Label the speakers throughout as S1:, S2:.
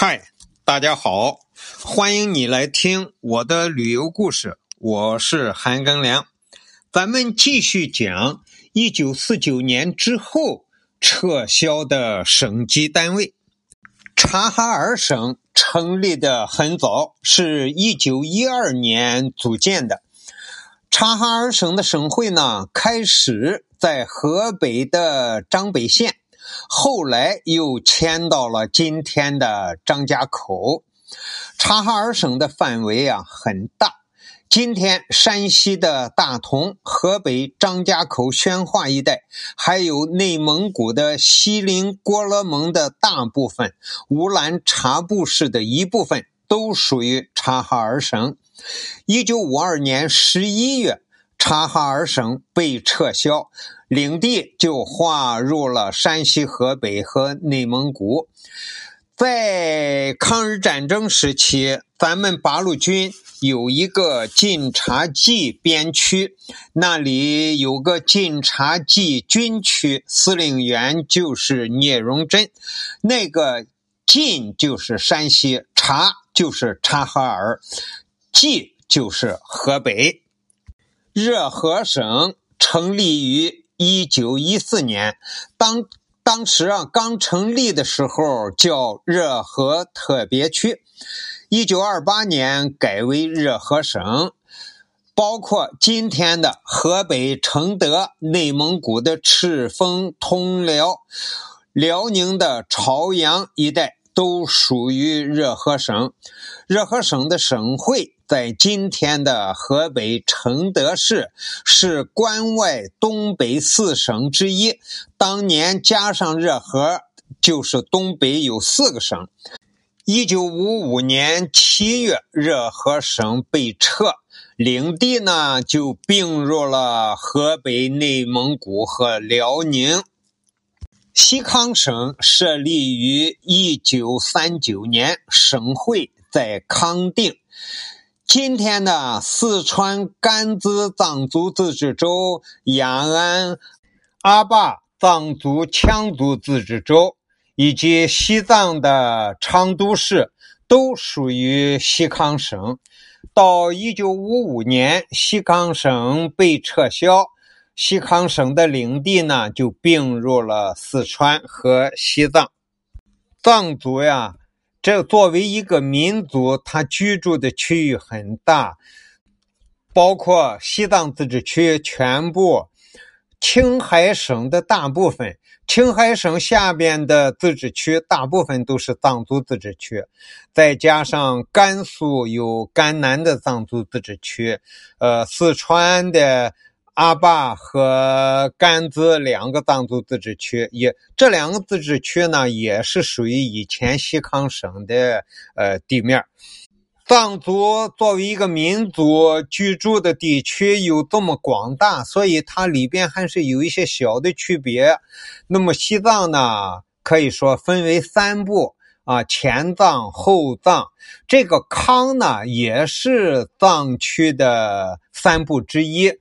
S1: 嗨，大家好，欢迎你来听我的旅游故事。我是韩庚良，咱们继续讲一九四九年之后撤销的省级单位。察哈尔省成立的很早，是一九一二年组建的。察哈尔省的省会呢，开始在河北的张北县。后来又迁到了今天的张家口。察哈尔省的范围啊很大，今天山西的大同、河北张家口宣化一带，还有内蒙古的锡林郭勒盟的大部分，乌兰察布市的一部分，都属于察哈尔省。一九五二年十一月。察哈尔省被撤销，领地就划入了山西、河北和内蒙古。在抗日战争时期，咱们八路军有一个晋察冀边区，那里有个晋察冀军区，司令员就是聂荣臻。那个晋就是山西，察就是察哈尔，冀就是河北。热河省成立于一九一四年，当当时啊刚成立的时候叫热河特别区，一九二八年改为热河省，包括今天的河北承德、内蒙古的赤峰、通辽、辽宁的朝阳一带都属于热河省。热河省的省会。在今天的河北承德市，是关外东北四省之一。当年加上热河，就是东北有四个省。一九五五年七月，热河省被撤，领地呢就并入了河北、内蒙古和辽宁。西康省设立于一九三九年，省会在康定。今天的四川甘孜藏族自治州、雅安阿坝藏族羌族自治州以及西藏的昌都市都属于西康省。到一九五五年，西康省被撤销，西康省的领地呢就并入了四川和西藏。藏族呀。这作为一个民族，他居住的区域很大，包括西藏自治区全部、青海省的大部分，青海省下边的自治区大部分都是藏族自治区，再加上甘肃有甘南的藏族自治区，呃，四川的。阿坝和甘孜两个藏族自治区，也这两个自治区呢，也是属于以前西康省的呃地面。藏族作为一个民族居住的地区有这么广大，所以它里边还是有一些小的区别。那么西藏呢，可以说分为三部。啊，前藏后藏，这个康呢也是藏区的三部之一。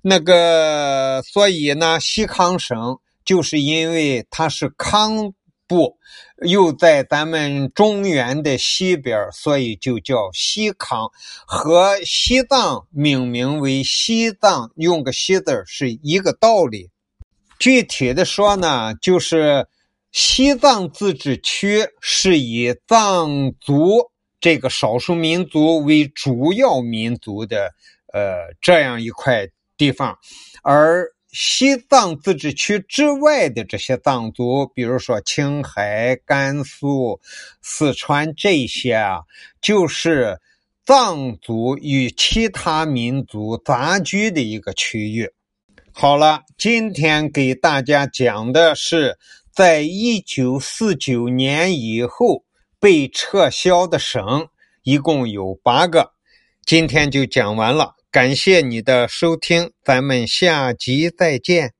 S1: 那个，所以呢，西康省就是因为它是康部，又在咱们中原的西边，所以就叫西康。和西藏命名为西藏，用个西字是一个道理。具体的说呢，就是。西藏自治区是以藏族这个少数民族为主要民族的，呃，这样一块地方，而西藏自治区之外的这些藏族，比如说青海、甘肃、四川这些啊，就是藏族与其他民族杂居的一个区域。好了，今天给大家讲的是。在一九四九年以后被撤销的省一共有八个，今天就讲完了。感谢你的收听，咱们下集再见。